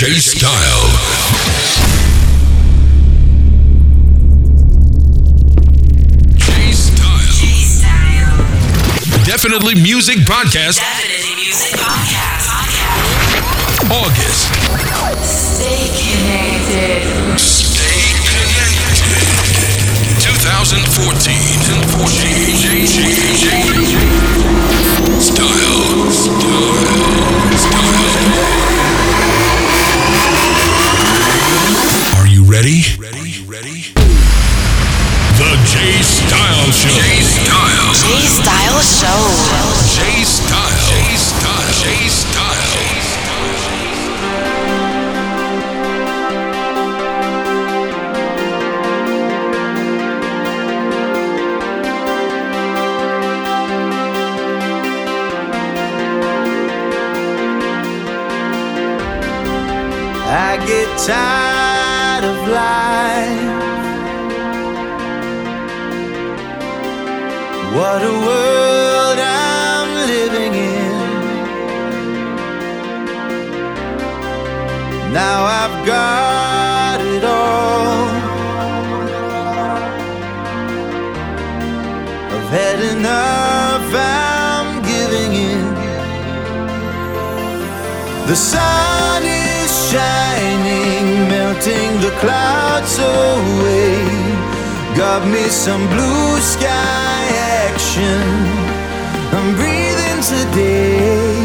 J Style. Definitely Music Podcast. Definitely Music Podcast. August. Stay connected. Stay connected. 2014. J, J, J, J. Style. Style. Style. Ready? Ready? Ready? The J Style Show. J Style. J Style Show. J Style. J Style. J Style. I get tired What a world I'm living in. Now I've got it all. I've had enough, I'm giving in. The sun is shining, melting the clouds away. Got me some blue sky action. I'm breathing today.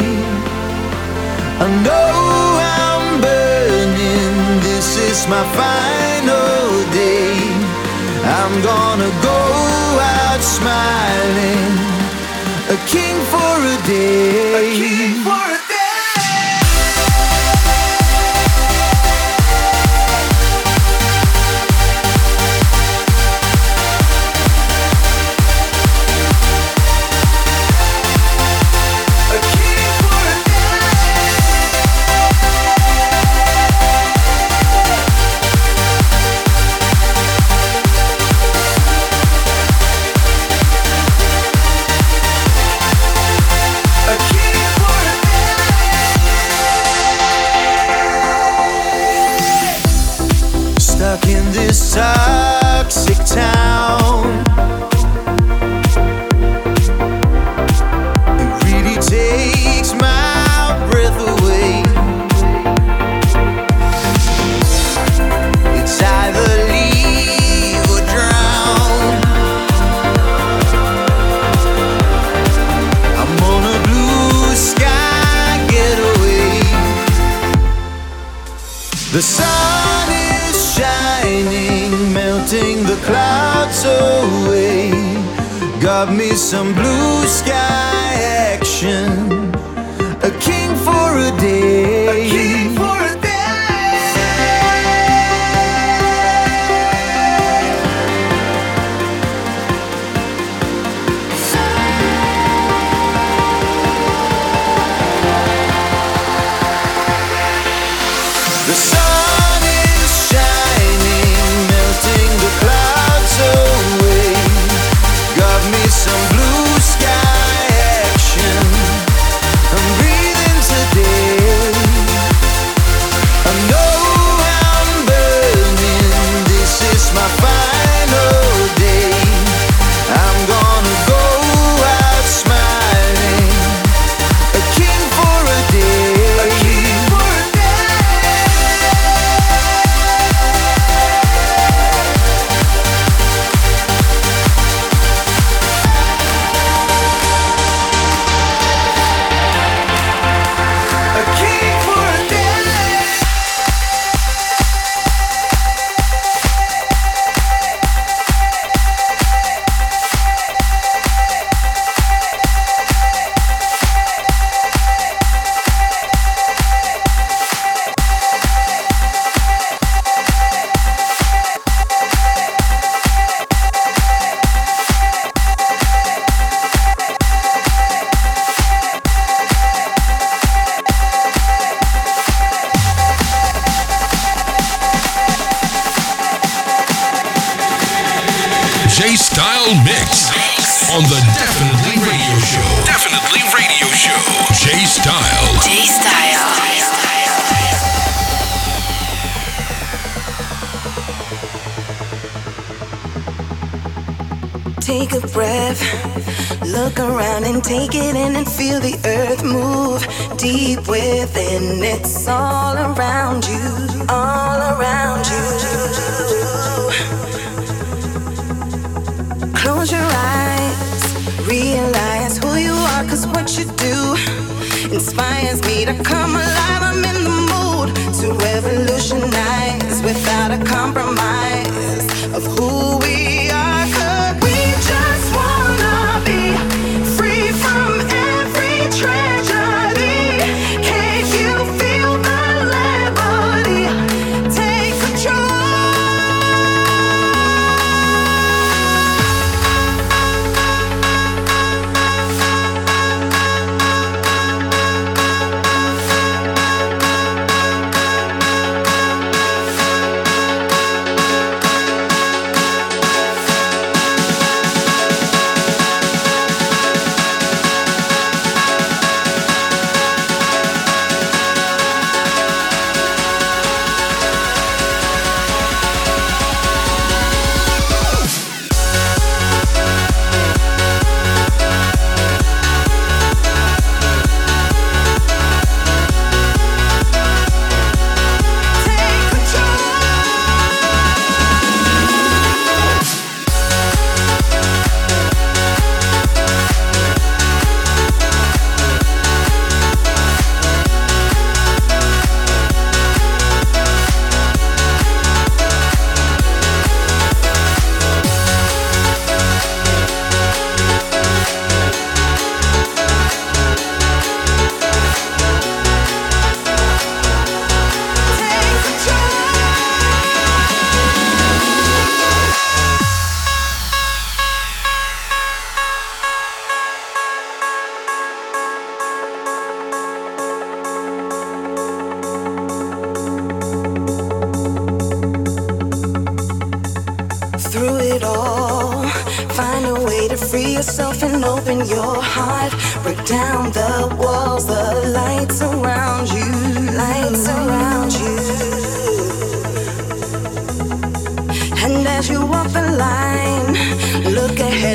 I know I'm burning. This is my final day. I'm gonna go out smiling. A king for a day. A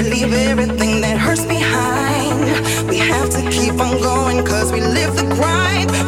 said leave everything that hurts behind. We have to keep on going cause we live the grind.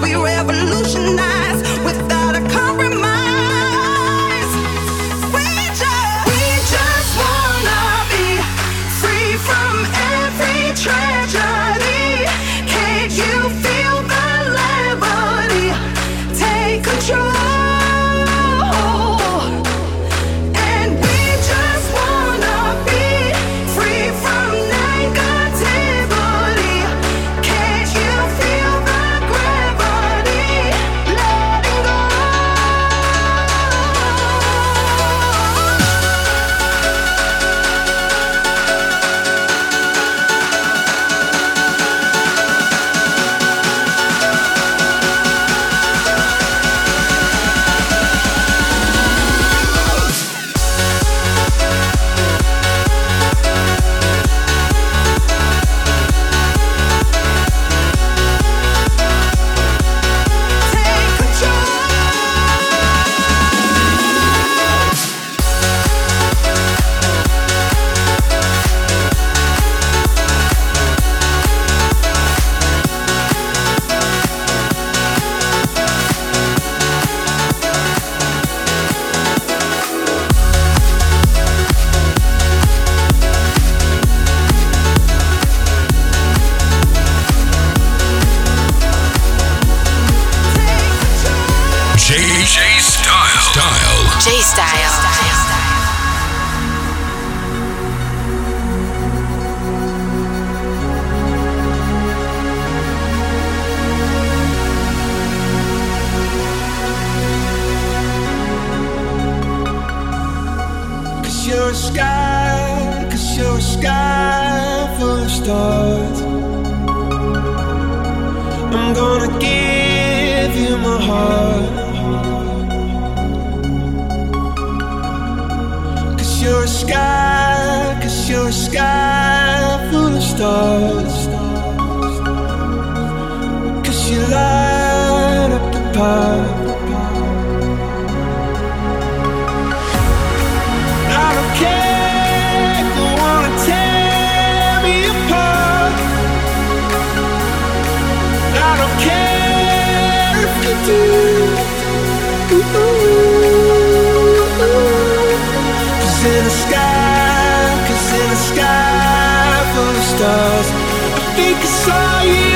a sky, you're a sky full of stars. I'm gonna give you my heart. You're a sky, you're a sky full of stars. Cause you light up the path. sair.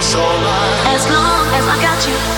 You got bed.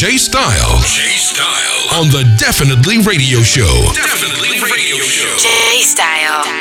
Jay Style. Jay Style. On the Definitely Radio Show. Definitely Radio Show. Jay Style.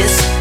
kiss